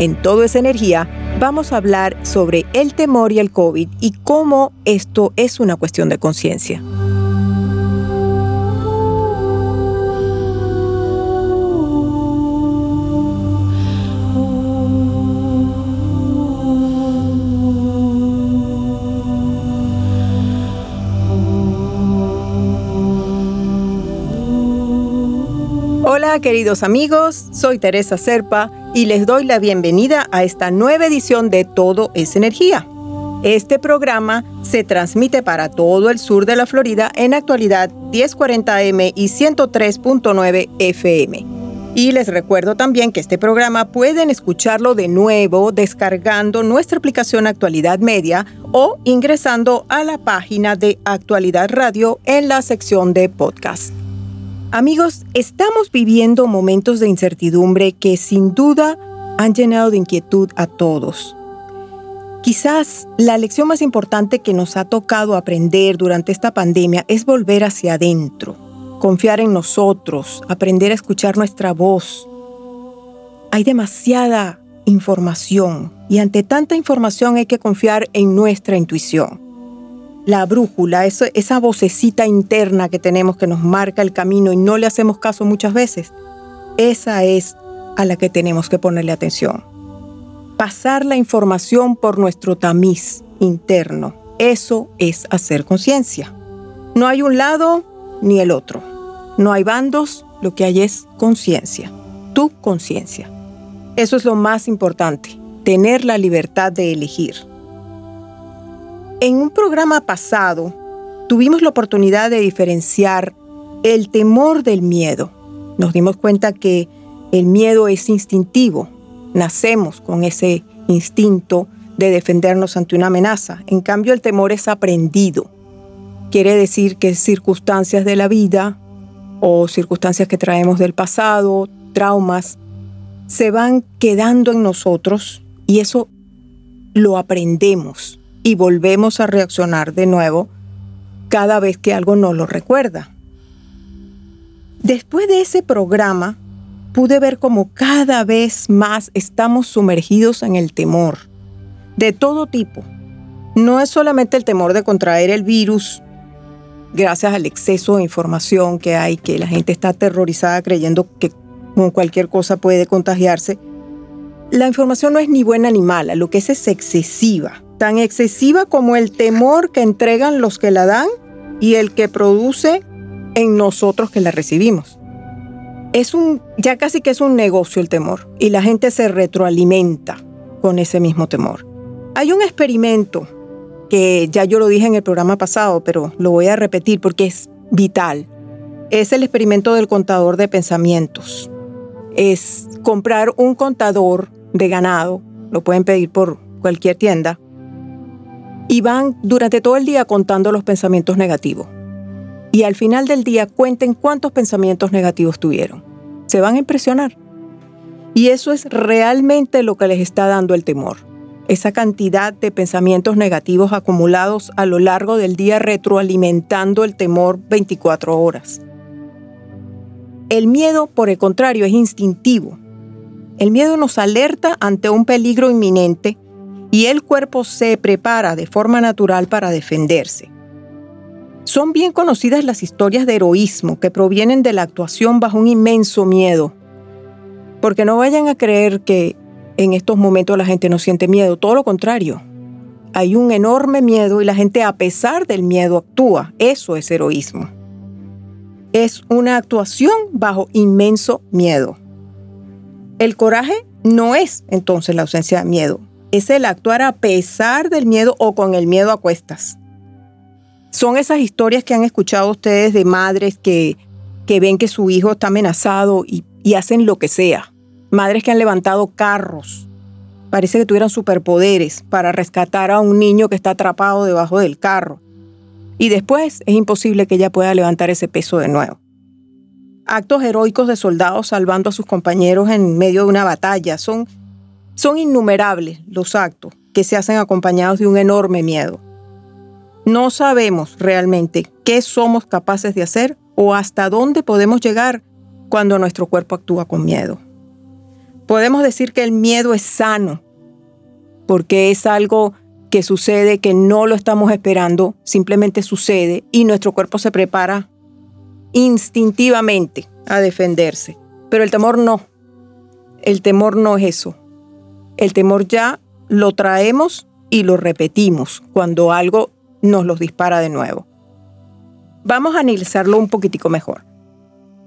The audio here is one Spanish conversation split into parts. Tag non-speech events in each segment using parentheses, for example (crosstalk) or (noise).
en Todo es Energía vamos a hablar sobre el temor y el COVID y cómo esto es una cuestión de conciencia. Hola queridos amigos, soy Teresa Serpa y les doy la bienvenida a esta nueva edición de Todo es Energía. Este programa se transmite para todo el sur de la Florida en actualidad 1040M y 103.9 FM. Y les recuerdo también que este programa pueden escucharlo de nuevo descargando nuestra aplicación Actualidad Media o ingresando a la página de Actualidad Radio en la sección de podcast. Amigos, estamos viviendo momentos de incertidumbre que sin duda han llenado de inquietud a todos. Quizás la lección más importante que nos ha tocado aprender durante esta pandemia es volver hacia adentro, confiar en nosotros, aprender a escuchar nuestra voz. Hay demasiada información y ante tanta información hay que confiar en nuestra intuición la brújula, esa vocecita interna que tenemos que nos marca el camino y no le hacemos caso muchas veces, esa es a la que tenemos que ponerle atención. Pasar la información por nuestro tamiz interno, eso es hacer conciencia. No hay un lado ni el otro. No hay bandos, lo que hay es conciencia, tu conciencia. Eso es lo más importante, tener la libertad de elegir. En un programa pasado tuvimos la oportunidad de diferenciar el temor del miedo. Nos dimos cuenta que el miedo es instintivo. Nacemos con ese instinto de defendernos ante una amenaza. En cambio, el temor es aprendido. Quiere decir que circunstancias de la vida o circunstancias que traemos del pasado, traumas, se van quedando en nosotros y eso lo aprendemos y volvemos a reaccionar de nuevo cada vez que algo nos lo recuerda. Después de ese programa, pude ver cómo cada vez más estamos sumergidos en el temor, de todo tipo. No es solamente el temor de contraer el virus, gracias al exceso de información que hay, que la gente está aterrorizada creyendo que con cualquier cosa puede contagiarse. La información no es ni buena ni mala, lo que es es excesiva tan excesiva como el temor que entregan los que la dan y el que produce en nosotros que la recibimos. Es un, ya casi que es un negocio el temor y la gente se retroalimenta con ese mismo temor. Hay un experimento que ya yo lo dije en el programa pasado, pero lo voy a repetir porque es vital. Es el experimento del contador de pensamientos. Es comprar un contador de ganado, lo pueden pedir por cualquier tienda, y van durante todo el día contando los pensamientos negativos. Y al final del día cuenten cuántos pensamientos negativos tuvieron. Se van a impresionar. Y eso es realmente lo que les está dando el temor. Esa cantidad de pensamientos negativos acumulados a lo largo del día retroalimentando el temor 24 horas. El miedo, por el contrario, es instintivo. El miedo nos alerta ante un peligro inminente y el cuerpo se prepara de forma natural para defenderse. Son bien conocidas las historias de heroísmo que provienen de la actuación bajo un inmenso miedo, porque no vayan a creer que en estos momentos la gente no siente miedo, todo lo contrario. Hay un enorme miedo y la gente a pesar del miedo actúa. Eso es heroísmo. Es una actuación bajo inmenso miedo. El coraje no es entonces la ausencia de miedo, es el actuar a pesar del miedo o con el miedo a cuestas. Son esas historias que han escuchado ustedes de madres que, que ven que su hijo está amenazado y, hacen lo que sea. Madres que han levantado carros. Parece que tuvieran superpoderes para rescatar a un niño que está atrapado debajo del carro. Y después es imposible que ella pueda levantar ese peso de nuevo. Actos heroicos de soldados salvando a sus compañeros en medio de una batalla. Son, son innumerables los actos que se hacen acompañados de un enorme miedo. No sabemos realmente qué somos capaces de hacer o hasta dónde podemos llegar cuando nuestro cuerpo actúa con miedo. Podemos decir que el miedo es sano, porque es algo que sucede, que no lo estamos esperando, simplemente sucede y nuestro cuerpo se prepara instintivamente a defenderse. Pero el temor no. El temor no es eso. El temor ya lo traemos y lo repetimos cuando algo nos los dispara de nuevo. Vamos a analizarlo un poquitico mejor.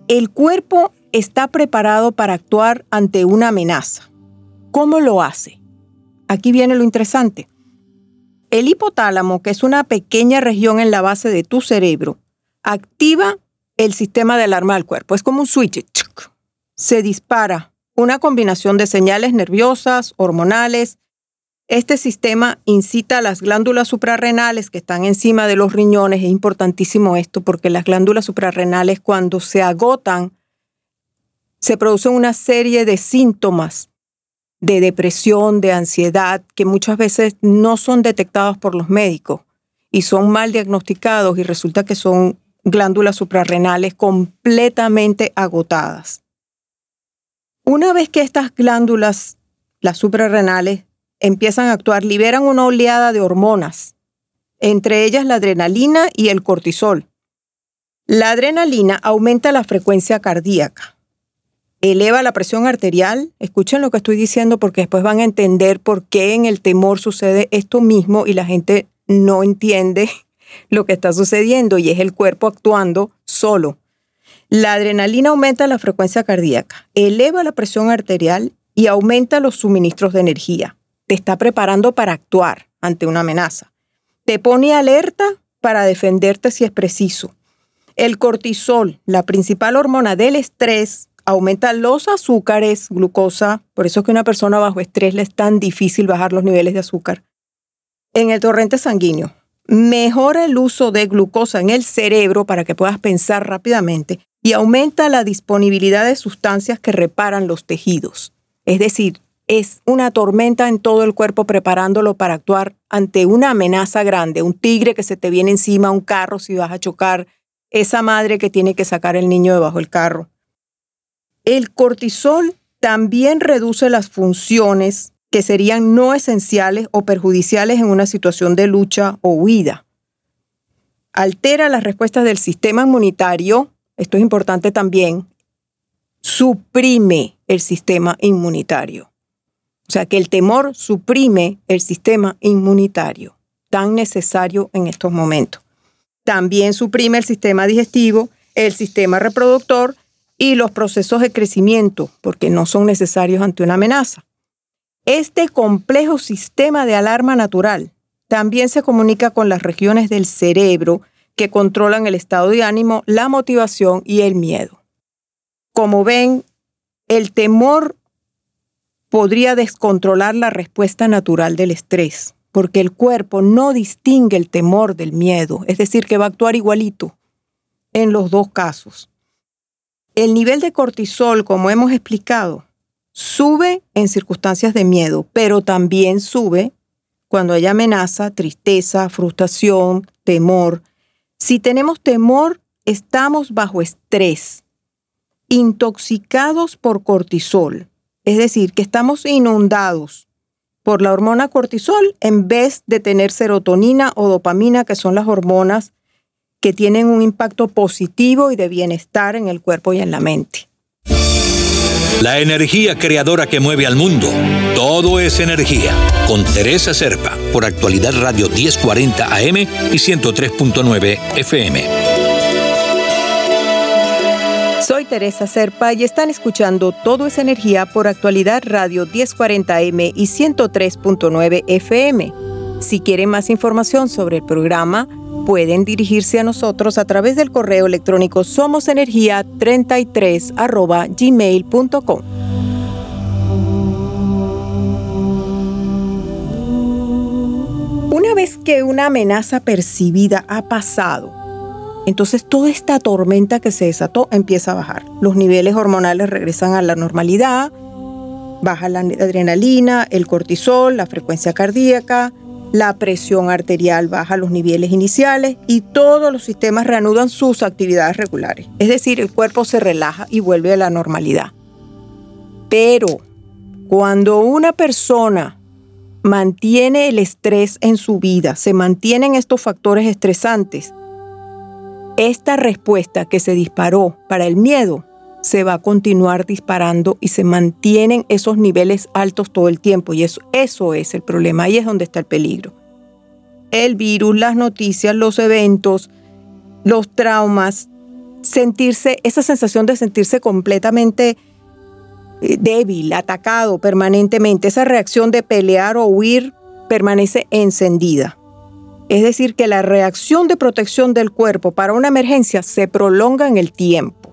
El cuerpo está preparado para actuar ante una amenaza. ¿Cómo lo hace? Aquí viene lo interesante. El hipotálamo, que es una pequeña región en la base de tu cerebro, activa el sistema de alarma del cuerpo. Es como un switch. Se dispara una combinación de señales nerviosas, hormonales, este sistema incita a las glándulas suprarrenales que están encima de los riñones. Es importantísimo esto porque las glándulas suprarrenales cuando se agotan se producen una serie de síntomas de depresión, de ansiedad, que muchas veces no son detectados por los médicos y son mal diagnosticados y resulta que son glándulas suprarrenales completamente agotadas. Una vez que estas glándulas, las suprarrenales, empiezan a actuar, liberan una oleada de hormonas, entre ellas la adrenalina y el cortisol. La adrenalina aumenta la frecuencia cardíaca, eleva la presión arterial. Escuchen lo que estoy diciendo porque después van a entender por qué en el temor sucede esto mismo y la gente no entiende (laughs) lo que está sucediendo y es el cuerpo actuando solo. La adrenalina aumenta la frecuencia cardíaca, eleva la presión arterial y aumenta los suministros de energía te está preparando para actuar ante una amenaza. Te pone alerta para defenderte si es preciso. El cortisol, la principal hormona del estrés, aumenta los azúcares, glucosa, por eso es que a una persona bajo estrés le es tan difícil bajar los niveles de azúcar. En el torrente sanguíneo, mejora el uso de glucosa en el cerebro para que puedas pensar rápidamente y aumenta la disponibilidad de sustancias que reparan los tejidos. Es decir, es una tormenta en todo el cuerpo preparándolo para actuar ante una amenaza grande, un tigre que se te viene encima, un carro si vas a chocar, esa madre que tiene que sacar el niño debajo del carro. El cortisol también reduce las funciones que serían no esenciales o perjudiciales en una situación de lucha o huida. Altera las respuestas del sistema inmunitario, esto es importante también, suprime el sistema inmunitario. O sea que el temor suprime el sistema inmunitario, tan necesario en estos momentos. También suprime el sistema digestivo, el sistema reproductor y los procesos de crecimiento, porque no son necesarios ante una amenaza. Este complejo sistema de alarma natural también se comunica con las regiones del cerebro que controlan el estado de ánimo, la motivación y el miedo. Como ven, el temor podría descontrolar la respuesta natural del estrés, porque el cuerpo no distingue el temor del miedo, es decir, que va a actuar igualito en los dos casos. El nivel de cortisol, como hemos explicado, sube en circunstancias de miedo, pero también sube cuando hay amenaza, tristeza, frustración, temor. Si tenemos temor, estamos bajo estrés, intoxicados por cortisol. Es decir, que estamos inundados por la hormona cortisol en vez de tener serotonina o dopamina, que son las hormonas que tienen un impacto positivo y de bienestar en el cuerpo y en la mente. La energía creadora que mueve al mundo. Todo es energía. Con Teresa Serpa, por actualidad Radio 1040 AM y 103.9 FM. Soy Teresa Serpa y están escuchando Todo es Energía por actualidad Radio 1040M y 103.9 FM. Si quieren más información sobre el programa, pueden dirigirse a nosotros a través del correo electrónico somosenergia33 gmail.com. Una vez que una amenaza percibida ha pasado, entonces toda esta tormenta que se desató empieza a bajar. Los niveles hormonales regresan a la normalidad, baja la adrenalina, el cortisol, la frecuencia cardíaca, la presión arterial baja los niveles iniciales y todos los sistemas reanudan sus actividades regulares. Es decir, el cuerpo se relaja y vuelve a la normalidad. Pero cuando una persona mantiene el estrés en su vida, se mantienen estos factores estresantes, esta respuesta que se disparó para el miedo se va a continuar disparando y se mantienen esos niveles altos todo el tiempo. Y eso, eso es el problema, ahí es donde está el peligro. El virus, las noticias, los eventos, los traumas, sentirse, esa sensación de sentirse completamente eh, débil, atacado permanentemente, esa reacción de pelear o huir permanece encendida. Es decir, que la reacción de protección del cuerpo para una emergencia se prolonga en el tiempo.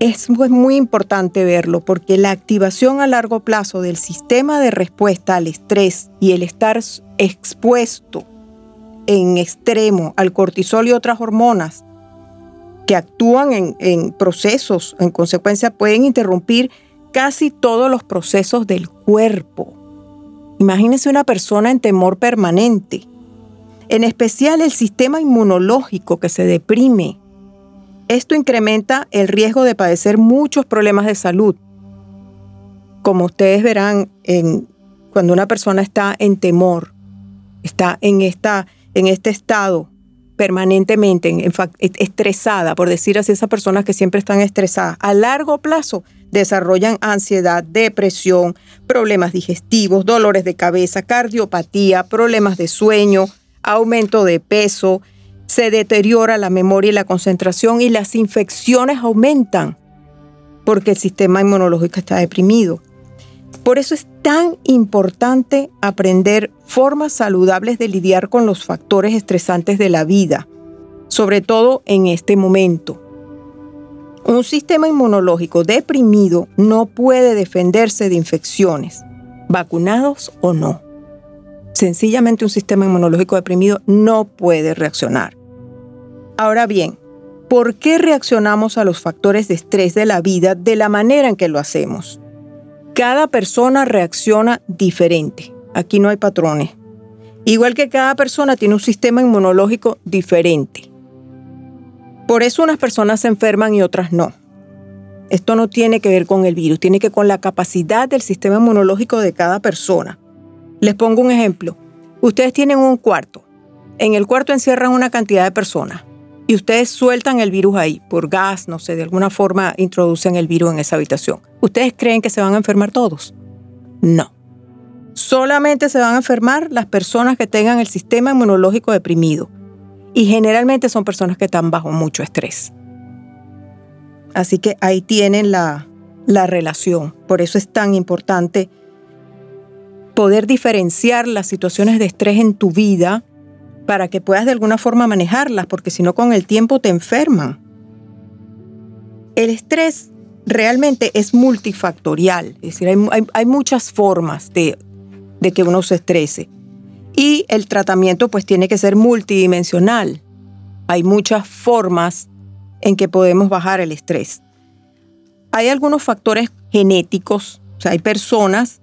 Es muy importante verlo porque la activación a largo plazo del sistema de respuesta al estrés y el estar expuesto en extremo al cortisol y otras hormonas que actúan en, procesos, en consecuencia pueden interrumpir casi todos los procesos del cuerpo. Imagínense una persona en temor permanente, en especial el sistema inmunológico que se deprime, esto incrementa el riesgo de padecer muchos problemas de salud. Como ustedes verán, cuando una persona está en temor, está en, esta, en este estado permanentemente estresada, por decir así, esas personas que siempre están estresadas, a largo plazo desarrollan ansiedad, depresión, problemas digestivos, dolores de cabeza, cardiopatía, problemas de sueño, aumento de peso, se deteriora la memoria y la concentración y las infecciones aumentan porque el sistema inmunológico está deprimido. Por eso es tan importante aprender formas saludables de lidiar con los factores estresantes de la vida, sobre todo en este momento. Un sistema inmunológico deprimido no puede defenderse de infecciones, vacunados o no. Sencillamente un sistema inmunológico deprimido no puede reaccionar. Ahora bien, ¿por qué reaccionamos a los factores de estrés de la vida de la manera en que lo hacemos? Cada persona reacciona diferente. Aquí no hay patrones. Igual que cada persona tiene un sistema inmunológico diferente. Por eso unas personas se enferman y otras no. Esto no tiene que ver con el virus, tiene que ver con la capacidad del sistema inmunológico de cada persona. Les pongo un ejemplo. Ustedes tienen un cuarto. En el cuarto encierran una cantidad de personas y ustedes sueltan el virus ahí, por gas, no sé, de alguna forma introducen el virus en esa habitación. ¿Ustedes creen que se van a enfermar todos? No. Solamente se van a enfermar las personas que tengan el sistema inmunológico deprimido. Y generalmente son personas que están bajo mucho estrés. Así que ahí tienen la, la relación. Por eso es tan importante poder diferenciar las situaciones de estrés en tu vida para que puedas de alguna forma manejarlas, porque si no con el tiempo te enferman. El estrés realmente es multifactorial, es decir, hay, muchas formas de, de que uno se estrese. Y el tratamiento pues tiene que ser multidimensional. Hay muchas formas en que podemos bajar el estrés. Hay algunos factores genéticos, o sea, hay personas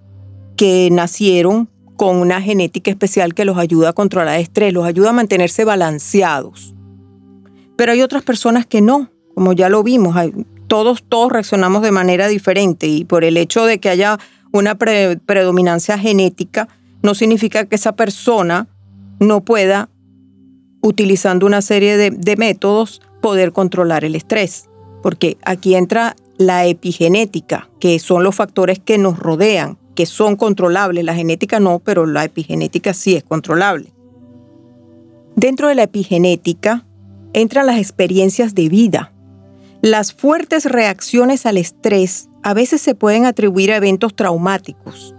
que nacieron con una genética especial que los ayuda a controlar el estrés, los ayuda a mantenerse balanceados. Pero hay otras personas que no, como ya lo vimos, todos, todos reaccionamos de manera diferente y por el hecho de que haya una predominancia genética, no significa que esa persona no pueda, utilizando una serie de, de métodos, poder controlar el estrés. Porque aquí entra la epigenética, que son los factores que nos rodean, que son controlables. La genética no, pero la epigenética sí es controlable. Dentro de la epigenética entran las experiencias de vida. Las fuertes reacciones al estrés a veces se pueden atribuir a eventos traumáticos.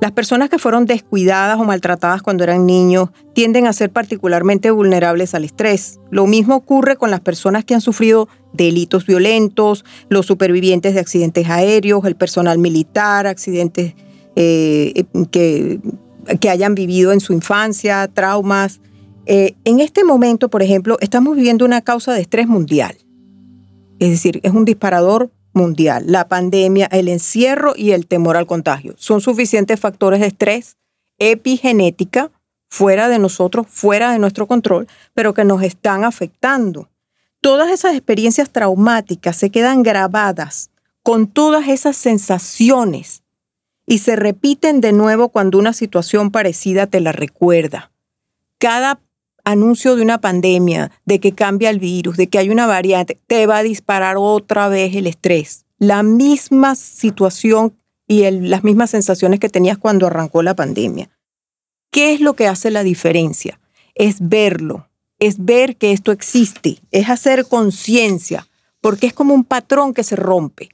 Las personas que fueron descuidadas o maltratadas cuando eran niños tienden a ser particularmente vulnerables al estrés. Lo mismo ocurre con las personas que han sufrido delitos violentos, los supervivientes de accidentes aéreos, el personal militar, accidentes eh, que, que hayan vivido en su infancia, traumas. Eh, en este momento, por ejemplo, estamos viviendo una causa de estrés mundial. Es decir, es un disparador mundial. La pandemia, el encierro y el temor al contagio son suficientes factores de estrés epigenética fuera de nosotros, fuera de nuestro control, pero que nos están afectando. Todas esas experiencias traumáticas se quedan grabadas con todas esas sensaciones y se repiten de nuevo cuando una situación parecida te la recuerda. Cada anuncio de una pandemia, de que cambia el virus, de que hay una variante, te va a disparar otra vez el estrés. La misma situación y las mismas sensaciones que tenías cuando arrancó la pandemia. ¿Qué es lo que hace la diferencia? Es verlo, es ver que esto existe, es hacer conciencia, porque es como un patrón que se rompe.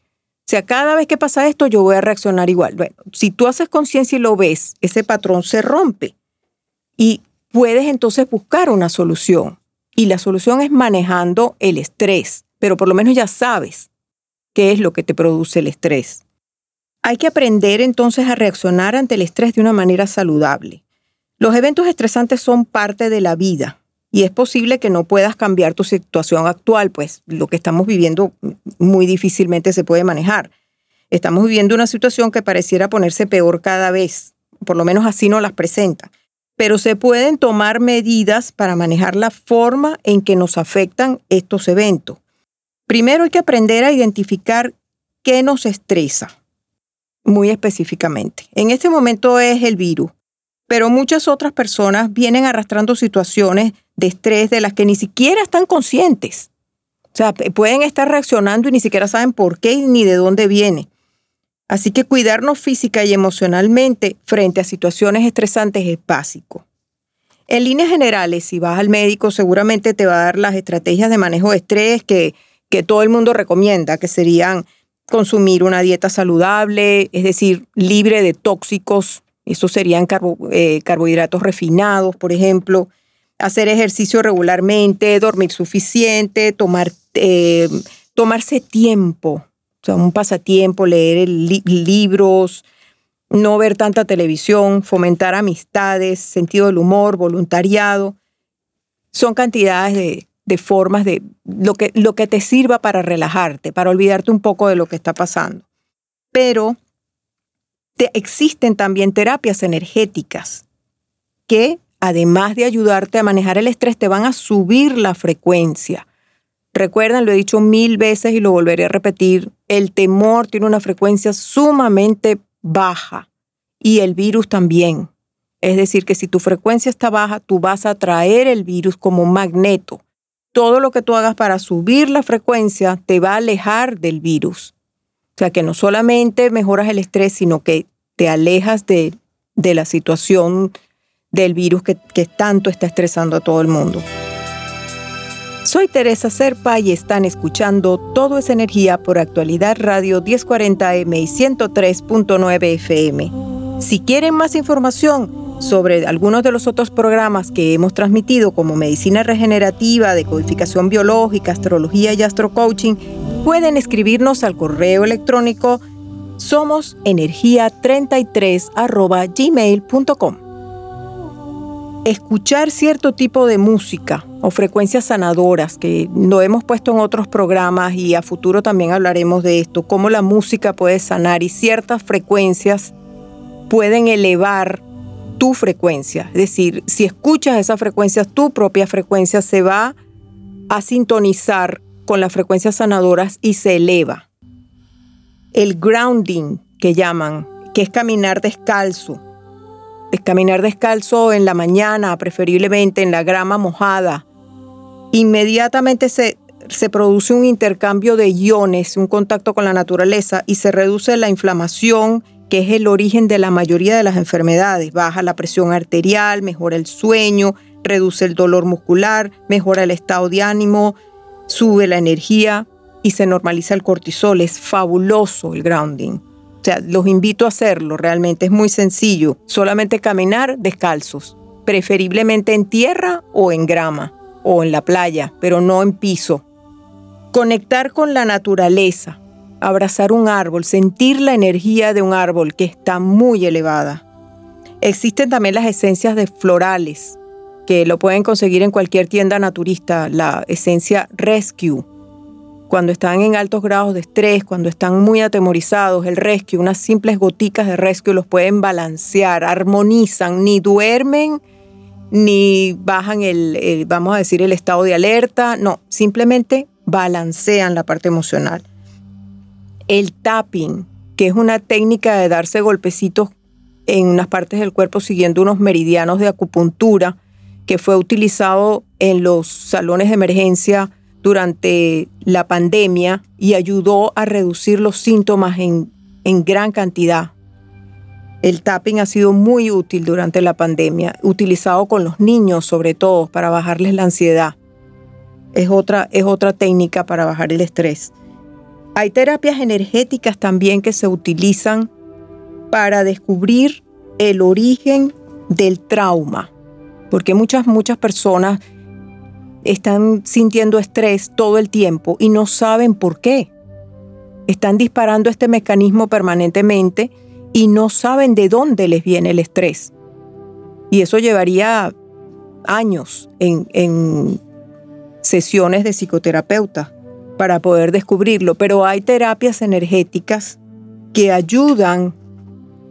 Sea, cada vez que pasa esto yo voy a reaccionar igual. Bueno, si tú haces conciencia y lo ves, ese patrón se rompe. Y puedes entonces buscar una solución. Y la solución es manejando el estrés, pero por lo menos ya sabes qué es lo que te produce el estrés. Hay que aprender entonces a reaccionar ante el estrés de una manera saludable. Los eventos estresantes son parte de la vida y es posible que no puedas cambiar tu situación actual, pues lo que estamos viviendo muy difícilmente se puede manejar. Estamos viviendo una situación que pareciera ponerse peor cada vez, por lo menos así nos las presentan pero se pueden tomar medidas para manejar la forma en que nos afectan estos eventos. Primero hay que aprender a identificar qué nos estresa, muy específicamente. En este momento es el virus, pero muchas otras personas vienen arrastrando situaciones de estrés de las que ni siquiera están conscientes. O sea, pueden estar reaccionando y ni siquiera saben por qué ni de dónde viene. Así que cuidarnos física y emocionalmente frente a situaciones estresantes es básico. En líneas generales, si vas al médico, seguramente te va a dar las estrategias de manejo de estrés que, que todo el mundo recomienda, que serían consumir una dieta saludable, es decir, libre de tóxicos, eso serían eh, carbohidratos refinados, por ejemplo, hacer ejercicio regularmente, dormir suficiente, tomar, eh, tomarse tiempo un pasatiempo, leer libros, no ver tanta televisión, fomentar amistades, sentido del humor, voluntariado. Son cantidades de, de formas de lo que, lo que te sirva para relajarte, para olvidarte un poco de lo que está pasando. Pero te, existen también terapias energéticas que, además de ayudarte a manejar el estrés, te van a subir la frecuencia. Recuerden, lo he dicho mil veces y lo volveré a repetir, el temor tiene una frecuencia sumamente baja y el virus también. Es decir, que si tu frecuencia está baja, tú vas a atraer el virus como un magneto. Todo lo que tú hagas para subir la frecuencia te va a alejar del virus. O sea, que no solamente mejoras el estrés, sino que te alejas de, la situación del virus que, que tanto está estresando a todo el mundo. Soy Teresa Serpa y están escuchando Todo es Energía por Actualidad Radio 1040M y 103.9 FM. Si quieren más información sobre algunos de los otros programas que hemos transmitido como medicina regenerativa, decodificación biológica, astrología y astrocoaching, pueden escribirnos al correo electrónico somosenergia33 gmail.com escuchar cierto tipo de música o frecuencias sanadoras, que lo hemos puesto en otros programas y a futuro también hablaremos de esto, cómo la música puede sanar y ciertas frecuencias pueden elevar tu frecuencia. Es decir, si escuchas esas frecuencias, tu propia frecuencia se va a sintonizar con las frecuencias sanadoras y se eleva. El grounding que llaman, que es caminar descalzo, caminar descalzo en la mañana, preferiblemente en la grama mojada, inmediatamente se se produce un intercambio de iones, un contacto con la naturaleza y se reduce la inflamación, que es el origen de la mayoría de las enfermedades. Baja la presión arterial, mejora el sueño, reduce el dolor muscular, mejora el estado de ánimo, sube la energía y se normaliza el cortisol. Es fabuloso el grounding. O sea, los invito a hacerlo, realmente es muy sencillo. Solamente caminar descalzos, preferiblemente en tierra o en grama o en la playa, pero no en piso. Conectar con la naturaleza, abrazar un árbol, sentir la energía de un árbol que está muy elevada. Existen también las esencias de florales, que lo pueden conseguir en cualquier tienda naturista, la esencia Rescue. Cuando están en altos grados de estrés, cuando están muy atemorizados, el Rescue, unas simples goticas de Rescue los pueden balancear, armonizan, ni duermen, ni bajan el, vamos a decir, el estado de alerta, no, simplemente balancean la parte emocional. El tapping, que es una técnica de darse golpecitos en unas partes del cuerpo siguiendo unos meridianos de acupuntura, que fue utilizado en los salones de emergencia durante la pandemia y ayudó a reducir los síntomas en, en gran cantidad. El tapping ha sido muy útil durante la pandemia, utilizado con los niños sobre todo para bajarles la ansiedad. Es otra, es otra técnica para bajar el estrés. Hay terapias energéticas también que se utilizan para descubrir el origen del trauma, porque muchas, muchas personas están sintiendo estrés todo el tiempo y no saben por qué. Están disparando este mecanismo permanentemente y no saben de dónde les viene el estrés. Y eso llevaría años en, sesiones de psicoterapeuta para poder descubrirlo, pero hay terapias energéticas que ayudan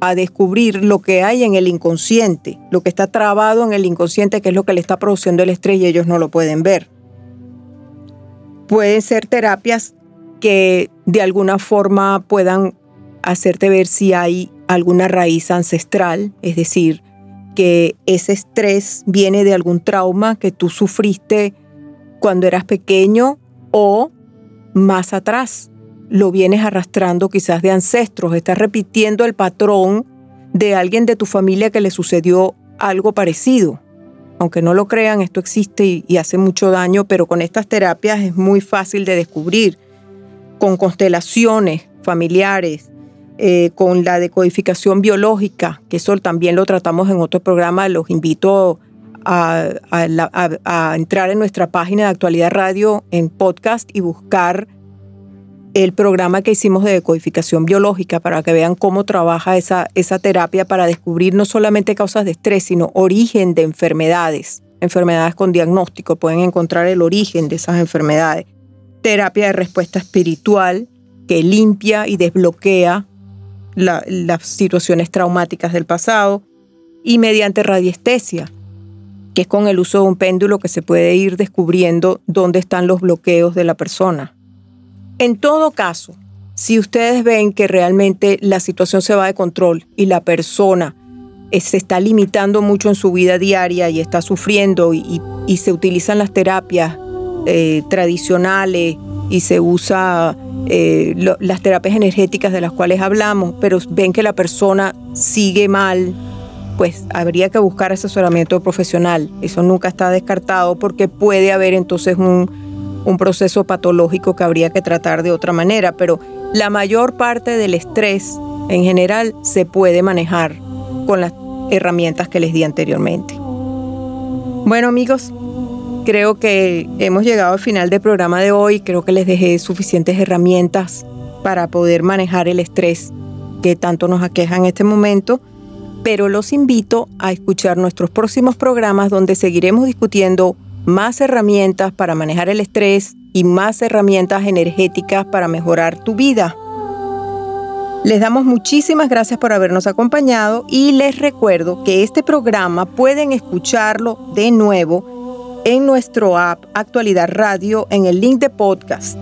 a descubrir lo que hay en el inconsciente, lo que está trabado en el inconsciente, que es lo que le está produciendo el estrés y ellos no lo pueden ver. Pueden ser terapias que de alguna forma puedan hacerte ver si hay alguna raíz ancestral, es decir, que ese estrés viene de algún trauma que tú sufriste cuando eras pequeño o más atrás. Lo vienes arrastrando quizás de ancestros, estás repitiendo el patrón de alguien de tu familia que le sucedió algo parecido. Aunque no lo crean, esto existe y, hace mucho daño, pero con estas terapias es muy fácil de descubrir. Con constelaciones familiares, eh, con la decodificación biológica, que eso también lo tratamos en otro programa, los invito a, entrar en nuestra página de Actualidad Radio en podcast y buscar el programa que hicimos de decodificación biológica para que vean cómo trabaja esa, esa terapia para descubrir no solamente causas de estrés, sino origen de enfermedades, enfermedades con diagnóstico, pueden encontrar el origen de esas enfermedades. Terapia de respuesta espiritual que limpia y desbloquea las situaciones traumáticas del pasado y mediante radiestesia, que es con el uso de un péndulo que se puede ir descubriendo dónde están los bloqueos de la persona. En todo caso, si ustedes ven que realmente la situación se va de control y la persona eh, se está limitando mucho en su vida diaria y está sufriendo y, se utilizan las terapias eh, tradicionales y se usa eh, las terapias energéticas de las cuales hablamos, pero ven que la persona sigue mal, pues habría que buscar asesoramiento profesional. Eso nunca está descartado porque puede haber entonces un, un proceso patológico que habría que tratar de otra manera, pero la mayor parte del estrés en general se puede manejar con las herramientas que les di anteriormente. Bueno amigos, creo que hemos llegado al final del programa de hoy. Creo que les dejé suficientes herramientas para poder manejar el estrés que tanto nos aqueja en este momento. Pero los invito a escuchar nuestros próximos programas donde seguiremos discutiendo más herramientas para manejar el estrés y más herramientas energéticas para mejorar tu vida. Les damos muchísimas gracias por habernos acompañado y les recuerdo que este programa pueden escucharlo de nuevo en nuestro app Actualidad Radio en el link de podcast.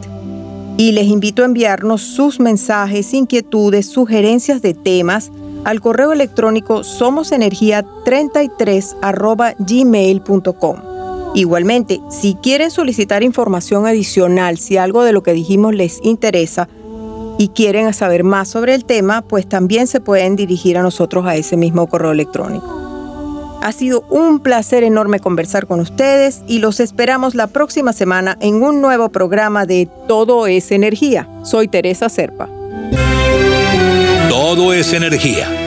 Y les invito a enviarnos sus mensajes, inquietudes, sugerencias de temas al correo electrónico somosenergia33 gmail.com. Igualmente, si quieren solicitar información adicional, si algo de lo que dijimos les interesa y quieren saber más sobre el tema, pues también se pueden dirigir a nosotros a ese mismo correo electrónico. Ha sido un placer enorme conversar con ustedes y los esperamos la próxima semana en un nuevo programa de Todo es Energía. Soy Teresa Serpa. Todo es Energía